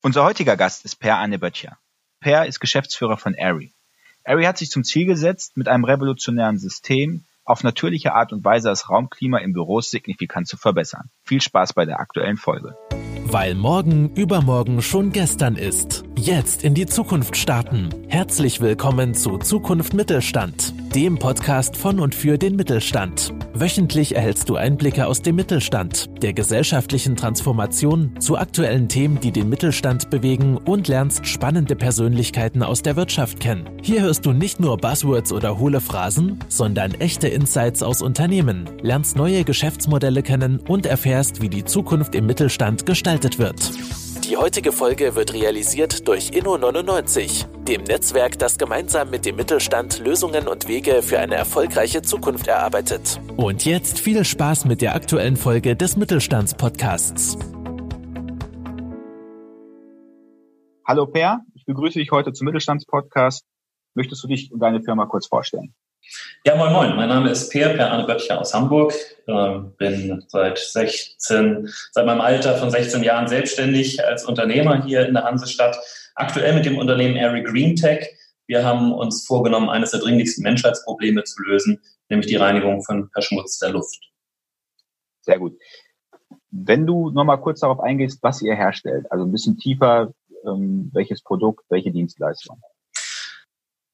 Unser heutiger Gast ist Per Anne Böttcher. Per ist Geschäftsführer von Airy. Airy hat sich zum Ziel gesetzt, mit einem revolutionären System auf natürliche Art und Weise das Raumklima in Büros signifikant zu verbessern. Viel Spaß bei der aktuellen Folge. Weil morgen übermorgen schon gestern ist. Jetzt in die Zukunft starten. Herzlich willkommen zu Zukunft Mittelstand, dem Podcast von und für den Mittelstand. Wöchentlich erhältst du Einblicke aus dem Mittelstand, der gesellschaftlichen Transformation, zu aktuellen Themen, die den Mittelstand bewegen und lernst spannende Persönlichkeiten aus der Wirtschaft kennen. Hier hörst du nicht nur Buzzwords oder hohle Phrasen, sondern echte Insights aus Unternehmen, lernst neue Geschäftsmodelle kennen und erfährst, wie die Zukunft im Mittelstand gestaltet wird. Die heutige Folge wird realisiert durch Inno99, dem Netzwerk, das gemeinsam mit dem Mittelstand Lösungen und Wege für eine erfolgreiche Zukunft erarbeitet. Und jetzt viel Spaß mit der aktuellen Folge des Mittelstandspodcasts. Hallo Per, ich begrüße dich heute zum Mittelstandspodcast. Möchtest du dich und deine Firma kurz vorstellen? Ja, moin moin. Mein Name ist Per, Per Arne Böttcher aus Hamburg. Ähm, bin seit 16, seit meinem Alter von 16 Jahren selbstständig als Unternehmer hier in der Hansestadt. Aktuell mit dem Unternehmen Airy Green Tech. Wir haben uns vorgenommen, eines der dringlichsten Menschheitsprobleme zu lösen, nämlich die Reinigung von verschmutzter Luft. Sehr gut. Wenn du nochmal kurz darauf eingehst, was ihr herstellt, also ein bisschen tiefer, ähm, welches Produkt, welche Dienstleistung.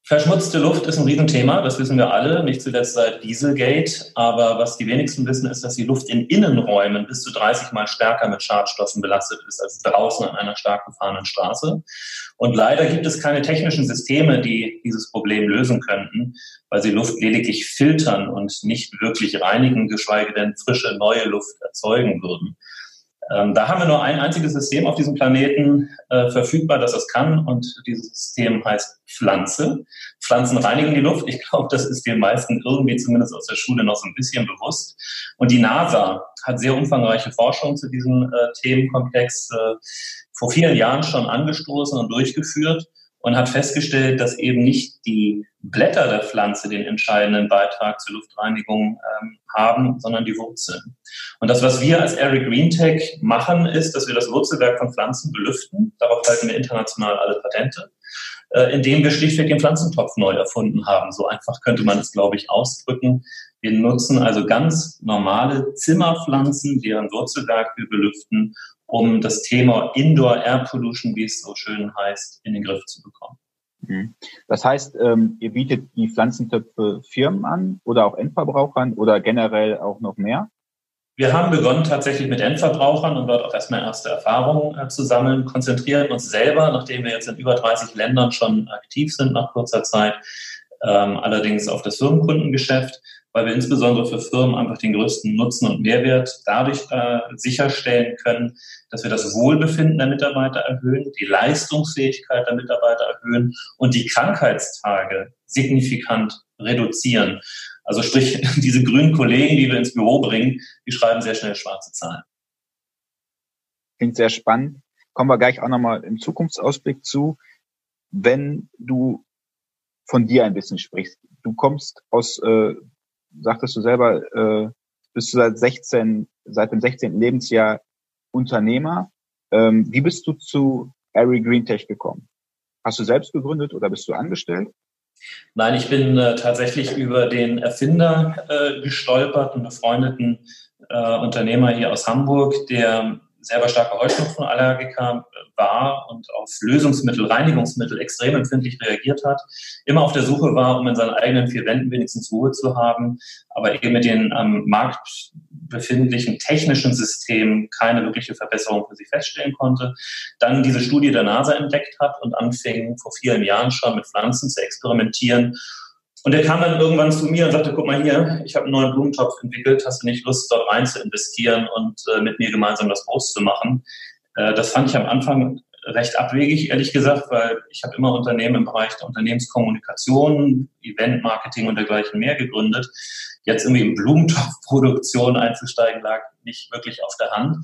Verschmutzte Luft ist ein Riesenthema, das wissen wir alle, nicht zuletzt seit Dieselgate. Aber was die wenigsten wissen, ist, dass die Luft in Innenräumen bis zu 30 Mal stärker mit Schadstoffen belastet ist als draußen an einer stark befahrenen Straße. Und leider gibt es keine technischen Systeme, die dieses Problem lösen könnten, weil sie Luft lediglich filtern und nicht wirklich reinigen, geschweige denn frische neue Luft erzeugen würden. Ähm, da haben wir nur ein einziges System auf diesem Planeten äh, verfügbar, das das kann. Und dieses System heißt Pflanze. Pflanzen reinigen die Luft. Ich glaube, das ist den meisten irgendwie zumindest aus der Schule noch so ein bisschen bewusst. Und die NASA hat sehr umfangreiche Forschung zu diesem äh, Themenkomplex äh, vor vielen Jahren schon angestoßen und durchgeführt und hat festgestellt, dass eben nicht die Blätter der Pflanze den entscheidenden Beitrag zur Luftreinigung ähm, haben, sondern die Wurzeln. Und das, was wir als Airy Green Tech machen, ist, dass wir das Wurzelwerk von Pflanzen belüften. Darauf halten wir international alle Patente, äh, indem wir schlichtweg den Pflanzentopf neu erfunden haben. So einfach könnte man es, glaube ich, ausdrücken. Wir nutzen also ganz normale Zimmerpflanzen, deren Wurzelwerk wir belüften um das Thema Indoor Air Pollution, wie es so schön heißt, in den Griff zu bekommen. Mhm. Das heißt, ähm, ihr bietet die Pflanzentöpfe Firmen an oder auch Endverbrauchern oder generell auch noch mehr? Wir haben begonnen tatsächlich mit Endverbrauchern und dort auch erstmal erste Erfahrungen äh, zu sammeln, konzentrieren uns selber, nachdem wir jetzt in über 30 Ländern schon aktiv sind nach kurzer Zeit, ähm, allerdings auf das Firmenkundengeschäft weil wir insbesondere für Firmen einfach den größten Nutzen und Mehrwert dadurch äh, sicherstellen können, dass wir das Wohlbefinden der Mitarbeiter erhöhen, die Leistungsfähigkeit der Mitarbeiter erhöhen und die Krankheitstage signifikant reduzieren. Also sprich, diese grünen Kollegen, die wir ins Büro bringen, die schreiben sehr schnell schwarze Zahlen. Klingt sehr spannend. Kommen wir gleich auch nochmal im Zukunftsausblick zu. Wenn du von dir ein bisschen sprichst, du kommst aus äh, sagtest du selber, äh, bist du seit 16, seit dem 16. Lebensjahr Unternehmer. Ähm, wie bist du zu Airy Green Tech gekommen? Hast du selbst gegründet oder bist du angestellt? Nein, ich bin äh, tatsächlich über den Erfinder äh, gestolpert, einen befreundeten äh, Unternehmer hier aus Hamburg, der selber starker Heuschnupfenallergiker war und auf Lösungsmittel, Reinigungsmittel extrem empfindlich reagiert hat, immer auf der Suche war, um in seinen eigenen vier Wänden wenigstens Ruhe zu haben, aber eben mit den am Markt befindlichen technischen Systemen keine wirkliche Verbesserung für sich feststellen konnte. Dann diese Studie der NASA entdeckt hat und anfing vor vielen Jahren schon mit Pflanzen zu experimentieren und er kam dann irgendwann zu mir und sagte, guck mal hier, ich habe einen neuen Blumentopf entwickelt, hast du nicht Lust, dort rein zu investieren und äh, mit mir gemeinsam das groß zu machen? Äh, das fand ich am Anfang recht abwegig, ehrlich gesagt, weil ich habe immer Unternehmen im Bereich der Unternehmenskommunikation, Eventmarketing und dergleichen mehr gegründet. Jetzt irgendwie in Blumentopfproduktion einzusteigen, lag nicht wirklich auf der Hand.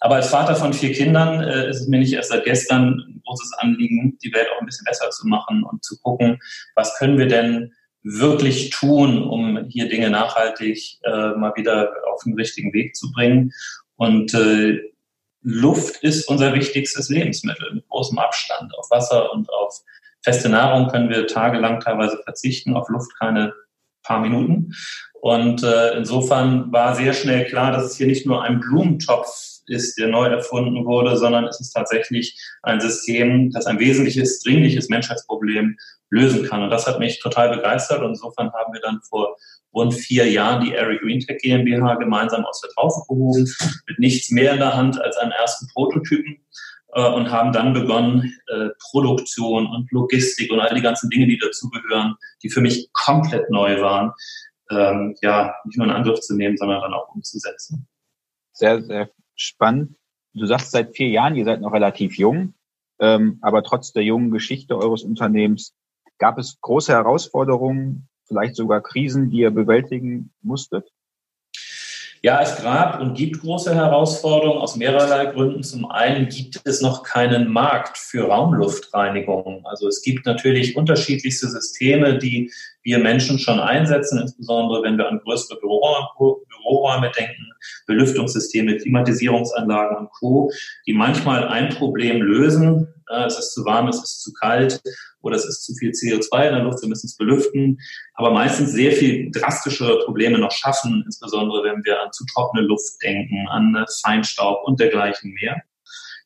Aber als Vater von vier Kindern äh, ist es mir nicht erst seit gestern ein großes Anliegen, die Welt auch ein bisschen besser zu machen und zu gucken, was können wir denn wirklich tun, um hier Dinge nachhaltig äh, mal wieder auf den richtigen Weg zu bringen. Und äh, Luft ist unser wichtigstes Lebensmittel mit großem Abstand. Auf Wasser und auf feste Nahrung können wir tagelang teilweise verzichten, auf Luft keine paar Minuten. Und äh, insofern war sehr schnell klar, dass es hier nicht nur ein Blumentopf ist, der neu erfunden wurde, sondern es ist tatsächlich ein System, das ein wesentliches, dringliches Menschheitsproblem lösen kann. Und das hat mich total begeistert. Und insofern haben wir dann vor rund vier Jahren die Airy Green Tech GmbH gemeinsam aus der Taufe gehoben, mit nichts mehr in der Hand als einen ersten Prototypen äh, und haben dann begonnen, äh, Produktion und Logistik und all die ganzen Dinge, die dazugehören, die für mich komplett neu waren, ähm, ja, nicht nur in Angriff zu nehmen, sondern dann auch umzusetzen. Sehr, sehr spannend. Du sagst seit vier Jahren, ihr seid noch relativ jung, ähm, aber trotz der jungen Geschichte eures Unternehmens gab es große Herausforderungen, vielleicht sogar Krisen, die ihr bewältigen musstet? Ja, es gab und gibt große Herausforderungen aus mehrerlei Gründen. Zum einen gibt es noch keinen Markt für Raumluftreinigung. Also es gibt natürlich unterschiedlichste Systeme, die wir Menschen schon einsetzen, insbesondere wenn wir an größere Büroräume denken, Belüftungssysteme, Klimatisierungsanlagen und Co., die manchmal ein Problem lösen. Es ist zu warm, es ist zu kalt oder es ist zu viel CO2 in der Luft, wir müssen es belüften, aber meistens sehr viel drastischere Probleme noch schaffen, insbesondere wenn wir an zu trockene Luft denken, an Feinstaub und dergleichen mehr.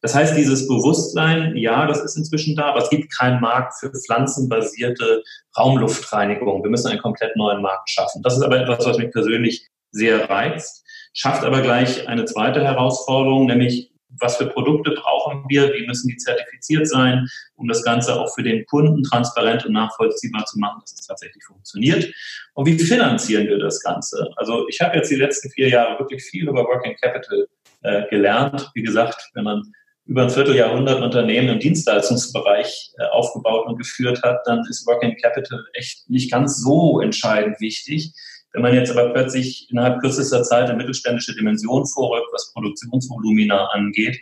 Das heißt, dieses Bewusstsein, ja, das ist inzwischen da, aber es gibt keinen Markt für pflanzenbasierte Raumluftreinigung. Wir müssen einen komplett neuen Markt schaffen. Das ist aber etwas, was mich persönlich sehr reizt, schafft aber gleich eine zweite Herausforderung, nämlich was für Produkte brauchen wir, wie müssen die zertifiziert sein, um das Ganze auch für den Kunden transparent und nachvollziehbar zu machen, dass es tatsächlich funktioniert. Und wie finanzieren wir das Ganze? Also ich habe jetzt die letzten vier Jahre wirklich viel über Working Capital äh, gelernt. Wie gesagt, wenn man über ein Vierteljahrhundert Unternehmen im Dienstleistungsbereich äh, aufgebaut und geführt hat, dann ist Working Capital echt nicht ganz so entscheidend wichtig. Wenn man jetzt aber plötzlich innerhalb kürzester Zeit eine mittelständische Dimension vorrückt, was Produktionsvolumina angeht,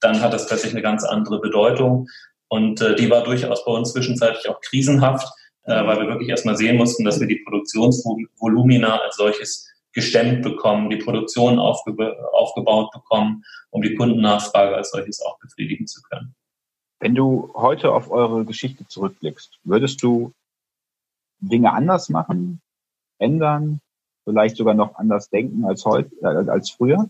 dann hat das plötzlich eine ganz andere Bedeutung. Und äh, die war durchaus bei uns zwischenzeitlich auch krisenhaft, äh, weil wir wirklich erstmal sehen mussten, dass wir die Produktionsvolumina als solches gestemmt bekommen, die Produktion aufge aufgebaut bekommen, um die Kundennachfrage als solches auch befriedigen zu können. Wenn du heute auf eure Geschichte zurückblickst, würdest du Dinge anders machen? Ändern, vielleicht sogar noch anders denken als heute, äh, als früher?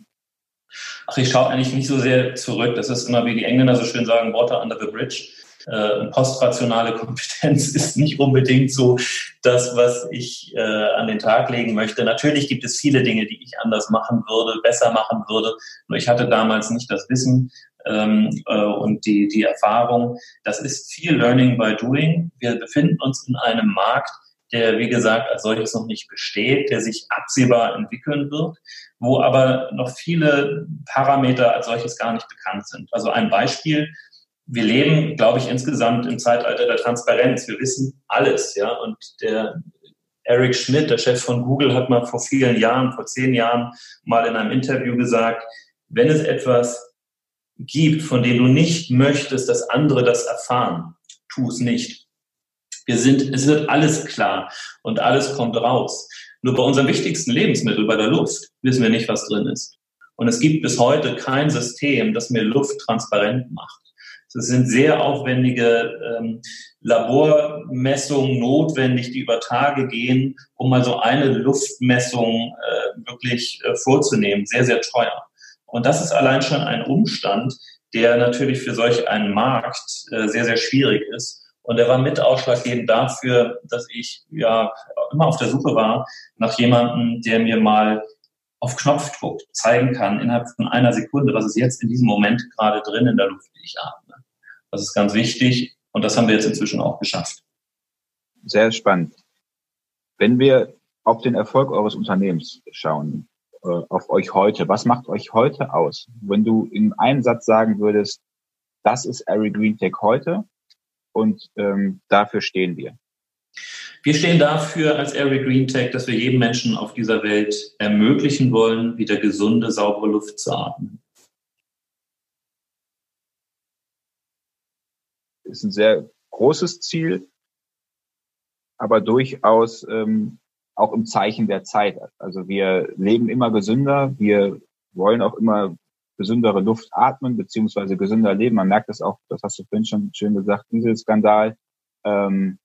Ach, ich schaue eigentlich nicht so sehr zurück. Das ist immer, wie die Engländer so schön sagen, Water under the bridge. Äh, postrationale Kompetenz ist nicht unbedingt so das, was ich äh, an den Tag legen möchte. Natürlich gibt es viele Dinge, die ich anders machen würde, besser machen würde. Nur ich hatte damals nicht das Wissen ähm, äh, und die, die Erfahrung. Das ist viel Learning by Doing. Wir befinden uns in einem Markt, der, wie gesagt, als solches noch nicht besteht, der sich absehbar entwickeln wird, wo aber noch viele Parameter als solches gar nicht bekannt sind. Also ein Beispiel, wir leben, glaube ich, insgesamt im Zeitalter der Transparenz. Wir wissen alles, ja, und der Eric Schmidt, der Chef von Google, hat mal vor vielen Jahren, vor zehn Jahren mal in einem Interview gesagt, wenn es etwas gibt, von dem du nicht möchtest, dass andere das erfahren, tu es nicht. Wir sind, es wird alles klar und alles kommt raus. Nur bei unserem wichtigsten Lebensmittel, bei der Luft, wissen wir nicht, was drin ist. Und es gibt bis heute kein System, das mir Luft transparent macht. Es sind sehr aufwendige ähm, Labormessungen notwendig, die über Tage gehen, um mal so eine Luftmessung äh, wirklich äh, vorzunehmen. Sehr, sehr teuer. Und das ist allein schon ein Umstand, der natürlich für solch einen Markt äh, sehr, sehr schwierig ist. Und er war mit ausschlaggebend dafür, dass ich ja immer auf der Suche war nach jemandem, der mir mal auf Knopfdruck zeigen kann, innerhalb von einer Sekunde, was ist jetzt in diesem Moment gerade drin in der Luft, die ich atme. Das ist ganz wichtig und das haben wir jetzt inzwischen auch geschafft. Sehr spannend. Wenn wir auf den Erfolg eures Unternehmens schauen, äh, auf euch heute, was macht euch heute aus? Wenn du in einem Satz sagen würdest, das ist Ari Green Tech heute, und ähm, dafür stehen wir. Wir stehen dafür als Area Green Tech, dass wir jedem Menschen auf dieser Welt ermöglichen wollen, wieder gesunde, saubere Luft zu atmen. Ist ein sehr großes Ziel, aber durchaus ähm, auch im Zeichen der Zeit. Also wir leben immer gesünder, wir wollen auch immer gesündere Luft atmen, beziehungsweise gesünder leben. Man merkt das auch, das hast du vorhin schon schön gesagt, Dieselskandal, ähm,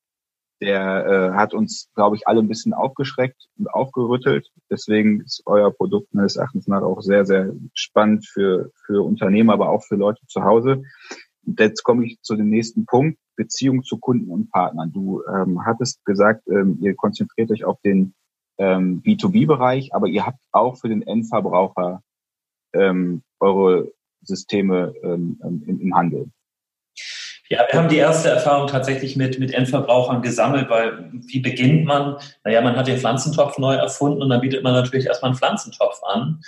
der äh, hat uns, glaube ich, alle ein bisschen aufgeschreckt und aufgerüttelt. Deswegen ist euer Produkt meines Erachtens nach auch sehr, sehr spannend für, für Unternehmen, aber auch für Leute zu Hause. Und jetzt komme ich zu dem nächsten Punkt, Beziehung zu Kunden und Partnern. Du ähm, hattest gesagt, ähm, ihr konzentriert euch auf den ähm, B2B-Bereich, aber ihr habt auch für den Endverbraucher ähm, eure Systeme ähm, im, im Handel. Ja, wir haben die erste Erfahrung tatsächlich mit, mit Endverbrauchern gesammelt, weil wie beginnt man? Naja, man hat den Pflanzentopf neu erfunden und dann bietet man natürlich erstmal einen Pflanzentopf an.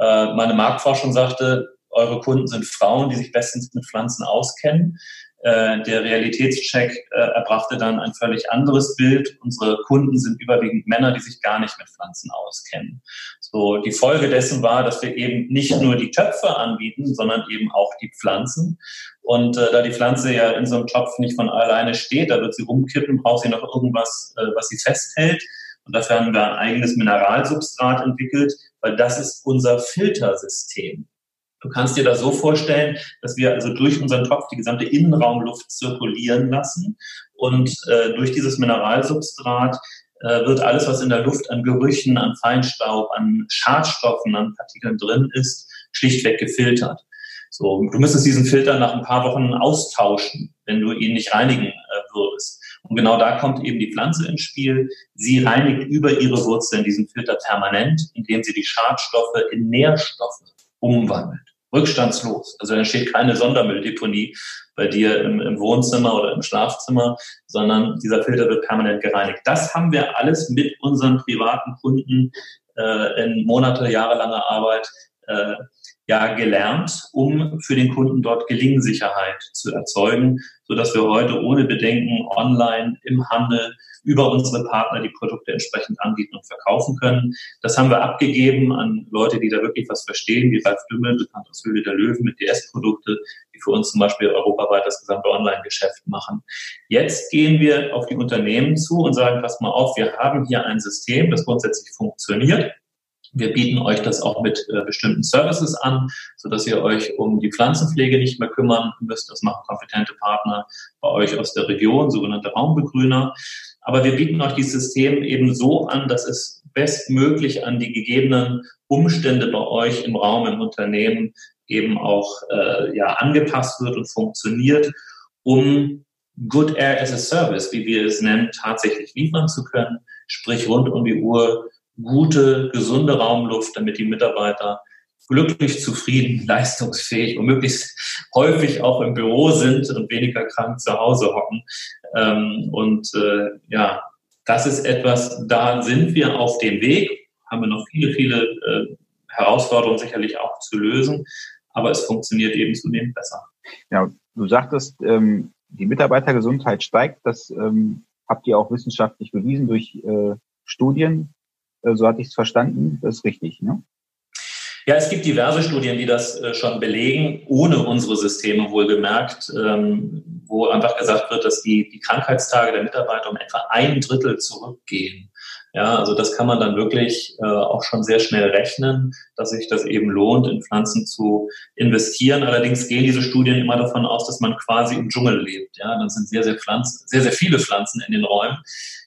Äh, meine Marktforschung sagte, eure Kunden sind Frauen, die sich bestens mit Pflanzen auskennen. Äh, der Realitätscheck äh, erbrachte dann ein völlig anderes Bild. Unsere Kunden sind überwiegend Männer, die sich gar nicht mit Pflanzen auskennen. So, die Folge dessen war, dass wir eben nicht nur die Töpfe anbieten, sondern eben auch die Pflanzen. Und äh, da die Pflanze ja in so einem Topf nicht von alleine steht, da wird sie rumkippen, braucht sie noch irgendwas, äh, was sie festhält. Und dafür haben wir ein eigenes Mineralsubstrat entwickelt, weil das ist unser Filtersystem. Du kannst dir das so vorstellen, dass wir also durch unseren Topf die gesamte Innenraumluft zirkulieren lassen und äh, durch dieses Mineralsubstrat äh, wird alles, was in der Luft an Gerüchen, an Feinstaub, an Schadstoffen, an Partikeln drin ist, schlichtweg gefiltert. So, du müsstest diesen Filter nach ein paar Wochen austauschen, wenn du ihn nicht reinigen äh, würdest. Und genau da kommt eben die Pflanze ins Spiel. Sie reinigt über ihre Wurzeln diesen Filter permanent, indem sie die Schadstoffe in Nährstoffe umwandelt rückstandslos. Also entsteht keine Sondermülldeponie bei dir im, im, Wohnzimmer oder im Schlafzimmer, sondern dieser Filter wird permanent gereinigt. Das haben wir alles mit unseren privaten Kunden äh, in Monate, jahrelanger Arbeit äh, ja gelernt, um für den Kunden dort Gelingensicherheit zu erzeugen, so dass wir heute ohne Bedenken online im Handel über unsere Partner die Produkte entsprechend anbieten und verkaufen können. Das haben wir abgegeben an Leute, die da wirklich was verstehen, wie Ralf Dümmel, bekannt aus Höhle der Löwen mit DS-Produkte, die für uns zum Beispiel europaweit das gesamte Online-Geschäft machen. Jetzt gehen wir auf die Unternehmen zu und sagen, pass mal auf, wir haben hier ein System, das grundsätzlich funktioniert. Wir bieten euch das auch mit äh, bestimmten Services an, so dass ihr euch um die Pflanzenpflege nicht mehr kümmern müsst. Das machen kompetente Partner bei euch aus der Region, sogenannte Raumbegrüner. Aber wir bieten euch dieses System eben so an, dass es bestmöglich an die gegebenen Umstände bei euch im Raum, im Unternehmen eben auch äh, ja, angepasst wird und funktioniert, um Good Air as a Service, wie wir es nennen, tatsächlich liefern zu können, sprich rund um die Uhr gute, gesunde Raumluft, damit die Mitarbeiter glücklich, zufrieden, leistungsfähig und möglichst häufig auch im Büro sind und weniger krank zu Hause hocken. Ähm, und äh, ja, das ist etwas, da sind wir auf dem Weg, haben wir noch viele, viele äh, Herausforderungen sicherlich auch zu lösen, aber es funktioniert eben zunehmend besser. Ja, du sagtest, ähm, die Mitarbeitergesundheit steigt, das ähm, habt ihr auch wissenschaftlich bewiesen durch äh, Studien, so hatte ich es verstanden, das ist richtig, ne? Ja, es gibt diverse Studien, die das äh, schon belegen, ohne unsere Systeme wohlgemerkt, ähm, wo einfach gesagt wird, dass die, die Krankheitstage der Mitarbeiter um etwa ein Drittel zurückgehen. Ja, also das kann man dann wirklich äh, auch schon sehr schnell rechnen, dass sich das eben lohnt, in Pflanzen zu investieren. Allerdings gehen diese Studien immer davon aus, dass man quasi im Dschungel lebt. Ja, dann sind sehr, sehr Pflanzen, sehr, sehr viele Pflanzen in den Räumen.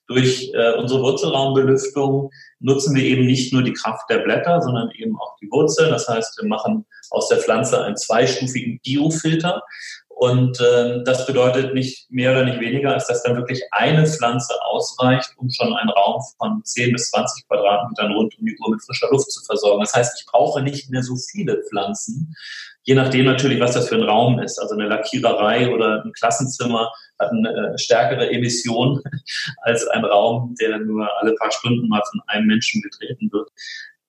Durch äh, unsere Wurzelraumbelüftung nutzen wir eben nicht nur die Kraft der Blätter, sondern eben auch die Wurzeln. Das heißt, wir machen aus der Pflanze einen zweistufigen Biofilter. Und äh, das bedeutet nicht mehr oder nicht weniger, als dass dann wirklich eine Pflanze ausreicht, um schon einen Raum von 10 bis 20 Quadratmetern rund um die Uhr mit frischer Luft zu versorgen. Das heißt, ich brauche nicht mehr so viele Pflanzen, je nachdem natürlich, was das für ein Raum ist. Also eine Lackiererei oder ein Klassenzimmer hat eine äh, stärkere Emission als ein Raum, der nur alle paar Stunden mal von einem Menschen betreten wird.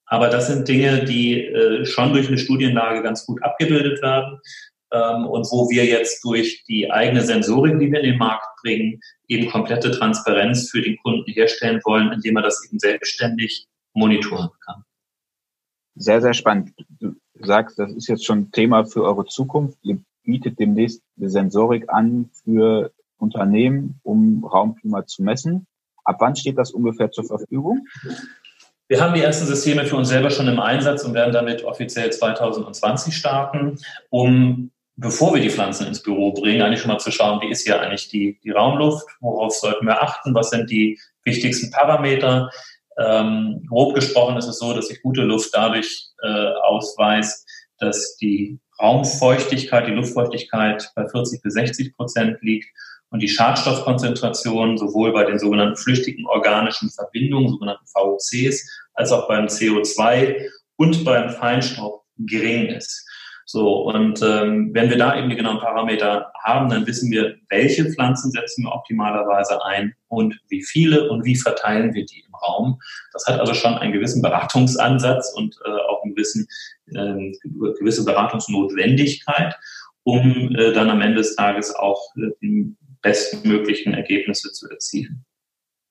Aber das sind Dinge, die äh, schon durch eine Studienlage ganz gut abgebildet werden ähm, und wo wir jetzt durch die eigene Sensorik, die wir in den Markt bringen, eben komplette Transparenz für den Kunden herstellen wollen, indem er das eben selbstständig monitoren kann. Sehr, sehr spannend. Du sagst, das ist jetzt schon Thema für eure Zukunft. Ihr bietet demnächst eine Sensorik an für Unternehmen, um Raumklima zu messen. Ab wann steht das ungefähr zur Verfügung? Wir haben die ersten Systeme für uns selber schon im Einsatz und werden damit offiziell 2020 starten, um, bevor wir die Pflanzen ins Büro bringen, eigentlich schon mal zu schauen, wie ist hier eigentlich die, die Raumluft, worauf sollten wir achten, was sind die wichtigsten Parameter. Ähm, grob gesprochen ist es so, dass sich gute Luft dadurch äh, ausweist, dass die Raumfeuchtigkeit, die Luftfeuchtigkeit bei 40 bis 60 Prozent liegt und die Schadstoffkonzentration sowohl bei den sogenannten flüchtigen organischen Verbindungen, sogenannten VOCs, als auch beim CO2 und beim Feinstaub gering ist. So, und ähm, wenn wir da eben die genauen Parameter haben, dann wissen wir, welche Pflanzen setzen wir optimalerweise ein und wie viele und wie verteilen wir die im Raum. Das hat also schon einen gewissen Beratungsansatz und äh, auch einen gewissen, äh, gewisse Beratungsnotwendigkeit, um äh, dann am Ende des Tages auch äh, die bestmöglichen Ergebnisse zu erzielen.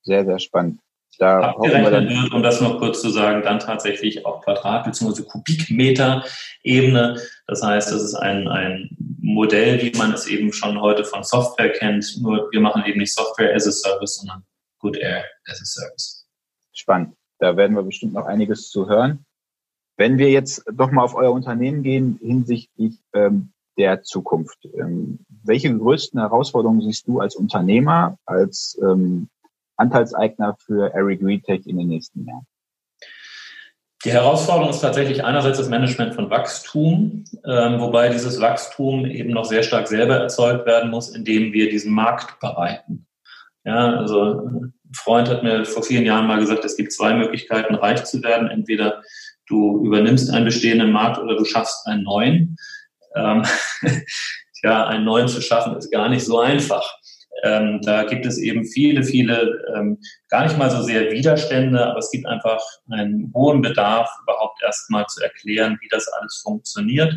Sehr, sehr spannend. Da Abgerechnet wird, um das noch kurz zu sagen, dann tatsächlich auf Quadrat- bzw. Kubikmeter-Ebene. Das heißt, das ist ein, ein Modell, wie man es eben schon heute von Software kennt. Nur wir machen eben nicht Software as a Service, sondern Good Air as a Service. Spannend. Da werden wir bestimmt noch einiges zu hören. Wenn wir jetzt doch mal auf euer Unternehmen gehen hinsichtlich ähm, der Zukunft, ähm, welche größten Herausforderungen siehst du als Unternehmer, als ähm, Anteilseigner für Eric Retech in den nächsten Jahren? Die Herausforderung ist tatsächlich einerseits das Management von Wachstum, ähm, wobei dieses Wachstum eben noch sehr stark selber erzeugt werden muss, indem wir diesen Markt bereiten. Ja, also ein Freund hat mir vor vielen Jahren mal gesagt, es gibt zwei Möglichkeiten, reich zu werden. Entweder du übernimmst einen bestehenden Markt oder du schaffst einen neuen. Ähm, ja, einen neuen zu schaffen ist gar nicht so einfach. Ähm, da gibt es eben viele, viele, ähm, gar nicht mal so sehr Widerstände, aber es gibt einfach einen hohen Bedarf, überhaupt erstmal zu erklären, wie das alles funktioniert.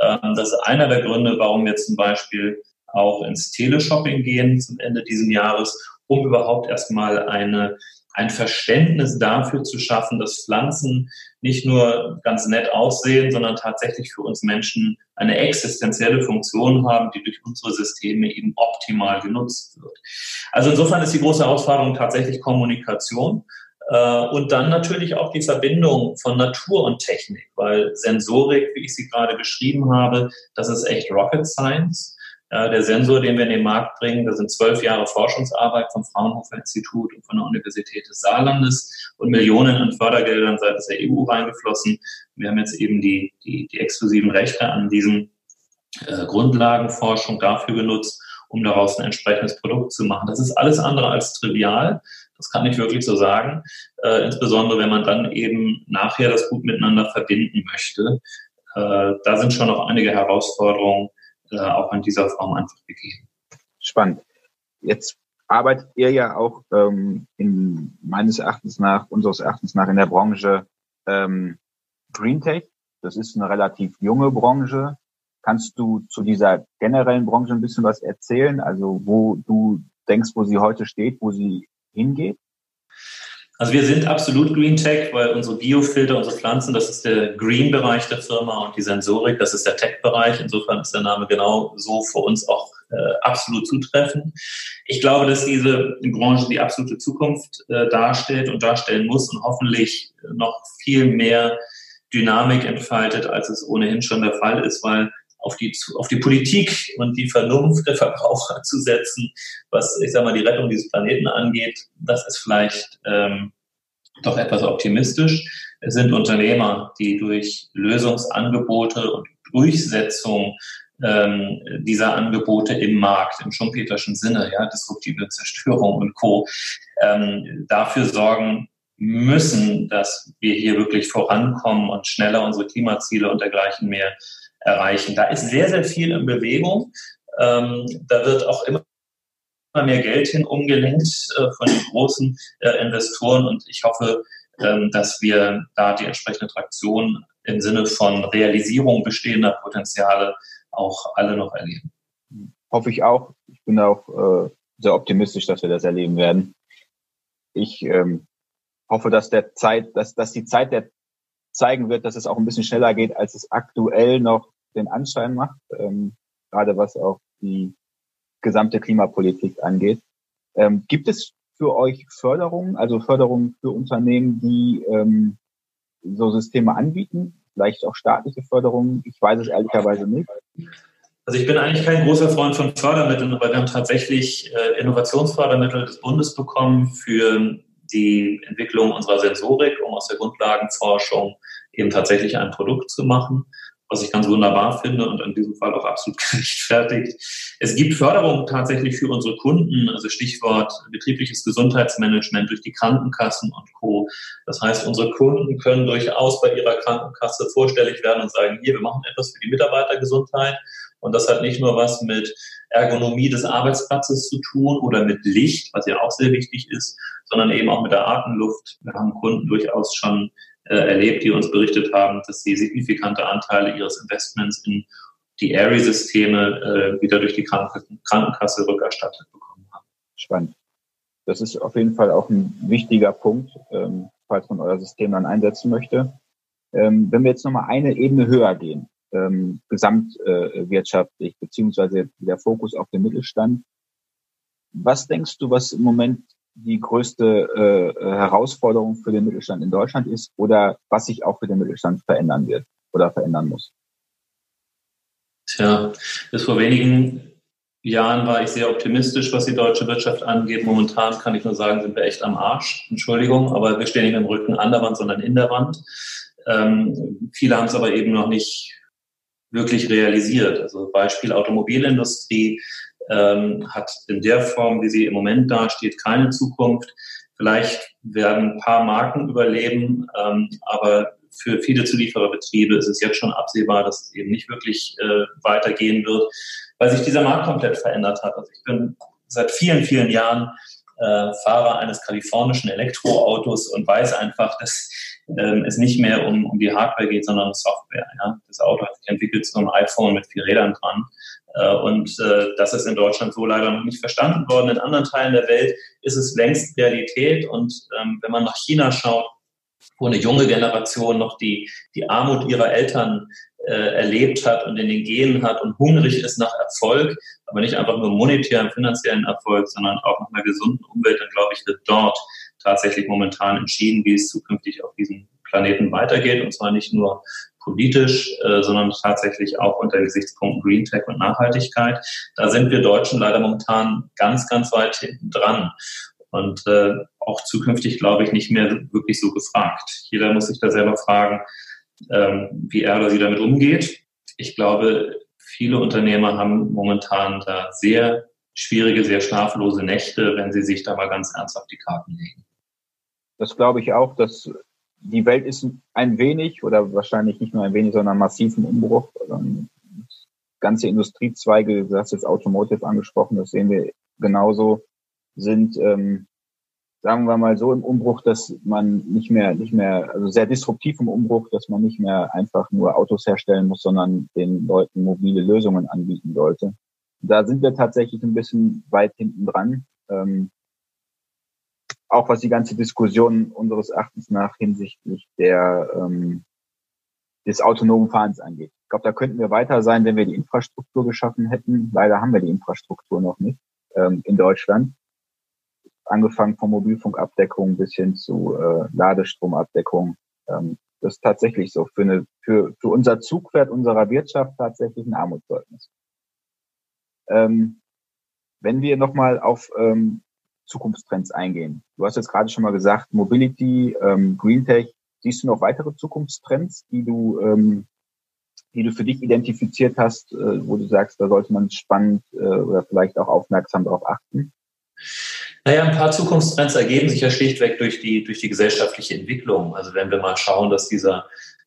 Ähm, das ist einer der Gründe, warum wir zum Beispiel auch ins Teleshopping gehen zum Ende dieses Jahres, um überhaupt erstmal eine ein Verständnis dafür zu schaffen, dass Pflanzen nicht nur ganz nett aussehen, sondern tatsächlich für uns Menschen eine existenzielle Funktion haben, die durch unsere Systeme eben optimal genutzt wird. Also insofern ist die große Herausforderung tatsächlich Kommunikation. Äh, und dann natürlich auch die Verbindung von Natur und Technik, weil Sensorik, wie ich sie gerade beschrieben habe, das ist echt Rocket Science. Ja, der Sensor, den wir in den Markt bringen, da sind zwölf Jahre Forschungsarbeit vom Fraunhofer Institut und von der Universität des Saarlandes und Millionen an Fördergeldern seitens der EU reingeflossen. Wir haben jetzt eben die, die, die exklusiven Rechte an diesem äh, Grundlagenforschung dafür genutzt, um daraus ein entsprechendes Produkt zu machen. Das ist alles andere als trivial. Das kann ich wirklich so sagen. Äh, insbesondere wenn man dann eben nachher das gut miteinander verbinden möchte. Äh, da sind schon noch einige Herausforderungen, äh, auch in dieser Form einfach gegeben. Spannend. Jetzt arbeitet ihr ja auch ähm, in meines Erachtens nach, unseres Erachtens nach in der Branche ähm, Green Tech. Das ist eine relativ junge Branche. Kannst du zu dieser generellen Branche ein bisschen was erzählen? Also wo du denkst, wo sie heute steht, wo sie hingeht? Also wir sind absolut Green Tech, weil unsere Biofilter, unsere Pflanzen, das ist der Green-Bereich der Firma und die Sensorik, das ist der Tech-Bereich. Insofern ist der Name genau so für uns auch äh, absolut zutreffend. Ich glaube, dass diese Branche die absolute Zukunft äh, darstellt und darstellen muss und hoffentlich noch viel mehr Dynamik entfaltet, als es ohnehin schon der Fall ist, weil auf die, auf die Politik und die Vernunft der Verbraucher zu setzen, was, ich sag mal, die Rettung dieses Planeten angeht, das ist vielleicht ähm, doch etwas optimistisch. Es sind Unternehmer, die durch Lösungsangebote und Durchsetzung ähm, dieser Angebote im Markt, im schumpeterschen Sinne, ja, disruptive Zerstörung und Co., ähm, dafür sorgen müssen, dass wir hier wirklich vorankommen und schneller unsere Klimaziele und dergleichen mehr erreichen. Da ist sehr, sehr viel in Bewegung. Ähm, da wird auch immer mehr Geld hin umgelenkt äh, von den großen äh, Investoren und ich hoffe, ähm, dass wir da die entsprechende Traktion im Sinne von Realisierung bestehender Potenziale auch alle noch erleben. Hoffe ich auch. Ich bin auch äh, sehr optimistisch, dass wir das erleben werden. Ich ähm, hoffe, dass der Zeit, dass, dass die Zeit der zeigen wird, dass es auch ein bisschen schneller geht, als es aktuell noch den Anschein macht, ähm, gerade was auch die gesamte Klimapolitik angeht. Ähm, gibt es für euch Förderungen, also Förderungen für Unternehmen, die ähm, so Systeme anbieten? Vielleicht auch staatliche Förderungen? Ich weiß es ehrlicherweise nicht. Also ich bin eigentlich kein großer Freund von Fördermitteln, aber wir haben tatsächlich äh, Innovationsfördermittel des Bundes bekommen für die Entwicklung unserer Sensorik, um aus der Grundlagenforschung eben tatsächlich ein Produkt zu machen was ich ganz wunderbar finde und in diesem Fall auch absolut gerechtfertigt. Es gibt Förderung tatsächlich für unsere Kunden, also Stichwort betriebliches Gesundheitsmanagement durch die Krankenkassen und Co. Das heißt, unsere Kunden können durchaus bei ihrer Krankenkasse vorstellig werden und sagen, hier, wir machen etwas für die Mitarbeitergesundheit. Und das hat nicht nur was mit Ergonomie des Arbeitsplatzes zu tun oder mit Licht, was ja auch sehr wichtig ist, sondern eben auch mit der Atemluft. Wir haben Kunden durchaus schon äh, erlebt, die uns berichtet haben, dass sie signifikante Anteile ihres Investments in die Airy-Systeme äh, wieder durch die Krankenkasse rückerstattet bekommen haben. Spannend. Das ist auf jeden Fall auch ein wichtiger Punkt, ähm, falls man euer System dann einsetzen möchte. Ähm, wenn wir jetzt nochmal eine Ebene höher gehen, ähm, gesamtwirtschaftlich, äh, beziehungsweise der Fokus auf den Mittelstand, was denkst du, was im Moment die größte äh, Herausforderung für den Mittelstand in Deutschland ist oder was sich auch für den Mittelstand verändern wird oder verändern muss? Tja, bis vor wenigen Jahren war ich sehr optimistisch, was die deutsche Wirtschaft angeht. Momentan kann ich nur sagen, sind wir echt am Arsch. Entschuldigung, aber wir stehen nicht im Rücken an der Wand, sondern in der Wand. Ähm, viele haben es aber eben noch nicht wirklich realisiert. Also Beispiel Automobilindustrie ähm, hat in der Form, wie sie im Moment dasteht, keine Zukunft. Vielleicht werden ein paar Marken überleben, ähm, aber für viele Zuliefererbetriebe ist es jetzt schon absehbar, dass es eben nicht wirklich äh, weitergehen wird, weil sich dieser Markt komplett verändert hat. Also ich bin seit vielen, vielen Jahren äh, Fahrer eines kalifornischen Elektroautos und weiß einfach, dass ähm, es nicht mehr um, um die Hardware geht, sondern um Software. Ja? Das Auto hat sich entwickelt zu einem iPhone mit vier Rädern dran. Äh, und äh, das ist in Deutschland so leider noch nicht verstanden worden. In anderen Teilen der Welt ist es längst Realität. Und ähm, wenn man nach China schaut, wo eine junge Generation noch die, die Armut ihrer Eltern äh, erlebt hat und in den Genen hat und hungrig ist nach Erfolg, aber nicht einfach nur monetären, finanziellen Erfolg, sondern auch nach einer gesunden Umwelt, dann glaube ich, wird dort tatsächlich momentan entschieden, wie es zukünftig auf diesem Planeten weitergeht. Und zwar nicht nur politisch, äh, sondern tatsächlich auch unter Gesichtspunkten Green Tech und Nachhaltigkeit. Da sind wir Deutschen leider momentan ganz, ganz weit hinten dran. Und äh, auch zukünftig, glaube ich, nicht mehr wirklich so gefragt. Jeder muss sich da selber fragen, ähm, wie er oder sie damit umgeht. Ich glaube, viele Unternehmer haben momentan da sehr schwierige, sehr schlaflose Nächte, wenn sie sich da mal ganz ernsthaft die Karten legen. Das glaube ich auch, dass die Welt ist ein wenig oder wahrscheinlich nicht nur ein wenig, sondern massiv im Umbruch. Ähm, ganze Industriezweige, du hast jetzt Automotive angesprochen, das sehen wir genauso, sind, ähm, sagen wir mal so im Umbruch, dass man nicht mehr, nicht mehr, also sehr disruptiv im Umbruch, dass man nicht mehr einfach nur Autos herstellen muss, sondern den Leuten mobile Lösungen anbieten sollte. Da sind wir tatsächlich ein bisschen weit hinten dran. Ähm, auch was die ganze Diskussion unseres Erachtens nach hinsichtlich der ähm, des autonomen Fahrens angeht. Ich glaube, da könnten wir weiter sein, wenn wir die Infrastruktur geschaffen hätten. Leider haben wir die Infrastruktur noch nicht ähm, in Deutschland. Angefangen von Mobilfunkabdeckung bis hin zu äh, Ladestromabdeckung. Ähm, das ist tatsächlich so. Für, eine, für, für unser Zugwert unserer Wirtschaft tatsächlich ein Armutszeugnis. Ähm, wenn wir nochmal auf ähm, Zukunftstrends eingehen. Du hast jetzt gerade schon mal gesagt, Mobility, ähm, Green Tech. Siehst du noch weitere Zukunftstrends, die du, ähm, die du für dich identifiziert hast, äh, wo du sagst, da sollte man spannend äh, oder vielleicht auch aufmerksam darauf achten? Naja, ein paar Zukunftstrends ergeben sich ja schlichtweg durch die, durch die gesellschaftliche Entwicklung. Also wenn wir mal schauen, dass dieser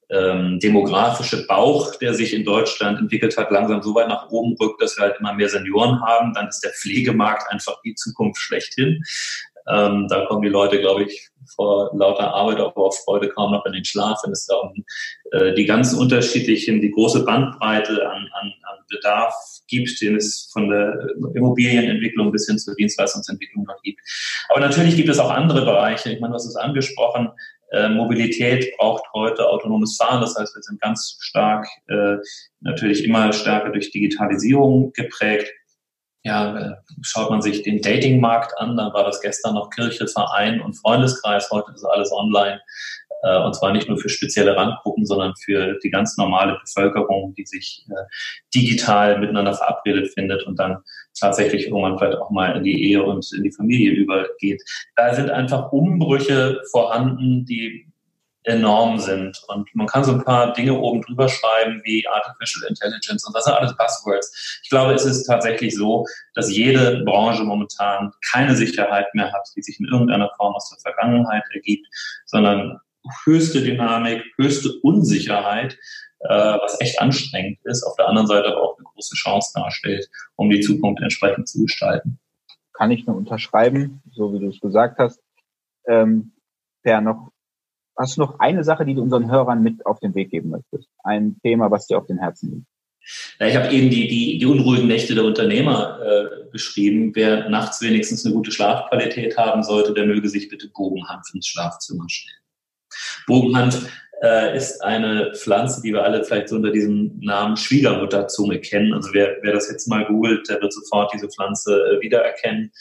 ähm, demografische Bauch, der sich in Deutschland entwickelt hat, langsam so weit nach oben rückt, dass wir halt immer mehr Senioren haben, dann ist der Pflegemarkt einfach die Zukunft schlechthin. Ähm, da kommen die Leute, glaube ich, vor lauter Arbeit, aber auch Freude kaum noch in den Schlaf, wenn es da um äh, die ganz unterschiedlichen, die große Bandbreite an, an, an Bedarf gibt, den es von der Immobilienentwicklung bis hin zur Dienstleistungsentwicklung noch gibt. Aber natürlich gibt es auch andere Bereiche. Ich meine, du hast es angesprochen, äh, Mobilität braucht heute autonomes Fahren. Das heißt, wir sind ganz stark äh, natürlich immer stärker durch Digitalisierung geprägt. ja, äh, schaut man sich den Datingmarkt an, dann war das gestern noch Kirche, Verein und Freundeskreis, heute ist alles online. Äh, und zwar nicht nur für spezielle Randgruppen, sondern für die ganz normale Bevölkerung, die sich äh, digital miteinander verabredet findet und dann tatsächlich irgendwann vielleicht auch mal in die Ehe und in die Familie übergeht. Da sind einfach Umbrüche vorhanden, die enorm sind. Und man kann so ein paar Dinge oben drüber schreiben, wie Artificial Intelligence und das sind alles Buzzwords. Ich glaube, es ist tatsächlich so, dass jede Branche momentan keine Sicherheit mehr hat, die sich in irgendeiner Form aus der Vergangenheit ergibt, sondern höchste Dynamik, höchste Unsicherheit, äh, was echt anstrengend ist, auf der anderen Seite aber auch eine große Chance darstellt, um die Zukunft entsprechend zu gestalten. Kann ich nur unterschreiben, so wie du es gesagt hast. Ähm, per noch, hast du noch eine Sache, die du unseren Hörern mit auf den Weg geben möchtest? Ein Thema, was dir auf den Herzen liegt? Ja, ich habe eben die, die, die unruhigen Nächte der Unternehmer äh, beschrieben. Wer nachts wenigstens eine gute Schlafqualität haben sollte, der möge sich bitte Bogenhanf ins Schlafzimmer stellen. Bogenhand äh, ist eine Pflanze, die wir alle vielleicht so unter diesem Namen Schwiegermutterzunge kennen. Also wer, wer das jetzt mal googelt, der wird sofort diese Pflanze äh, wiedererkennen.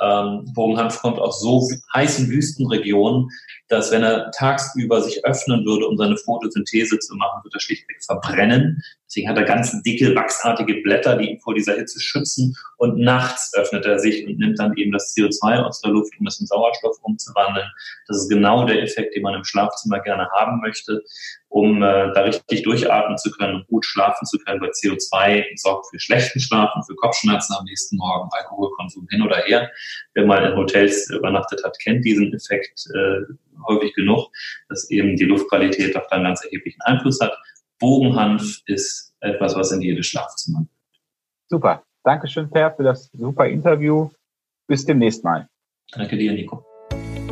Ähm, Bogenhanf kommt aus so heißen Wüstenregionen, dass wenn er tagsüber sich öffnen würde, um seine Photosynthese zu machen, wird er schlichtweg verbrennen. Deswegen hat er ganz dicke, wachsartige Blätter, die ihn vor dieser Hitze schützen. Und nachts öffnet er sich und nimmt dann eben das CO2 aus der Luft, um es in Sauerstoff umzuwandeln. Das ist genau der Effekt, den man im Schlafzimmer gerne haben möchte, um äh, da richtig durchatmen zu können und gut schlafen zu können, weil CO2 sorgt für schlechten Schlafen, für Kopfschmerzen am nächsten Morgen, Alkoholkonsum hin oder her. Wer mal in Hotels übernachtet hat, kennt diesen Effekt äh, häufig genug, dass eben die Luftqualität doch dann ganz erheblichen Einfluss hat. Bogenhanf ist etwas, was in jedes Schlafzimmer gehört. Super. Dankeschön, Per, für das super Interview. Bis demnächst mal. Danke dir, Nico.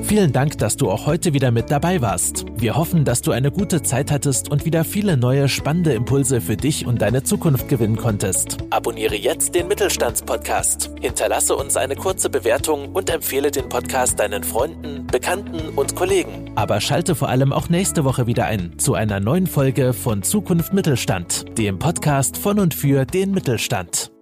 Vielen Dank, dass du auch heute wieder mit dabei warst. Wir hoffen, dass du eine gute Zeit hattest und wieder viele neue spannende Impulse für dich und deine Zukunft gewinnen konntest. Abonniere jetzt den Mittelstandspodcast. Hinterlasse uns eine kurze Bewertung und empfehle den Podcast deinen Freunden, Bekannten und Kollegen. Aber schalte vor allem auch nächste Woche wieder ein zu einer neuen Folge von Zukunft Mittelstand, dem Podcast von und für den Mittelstand.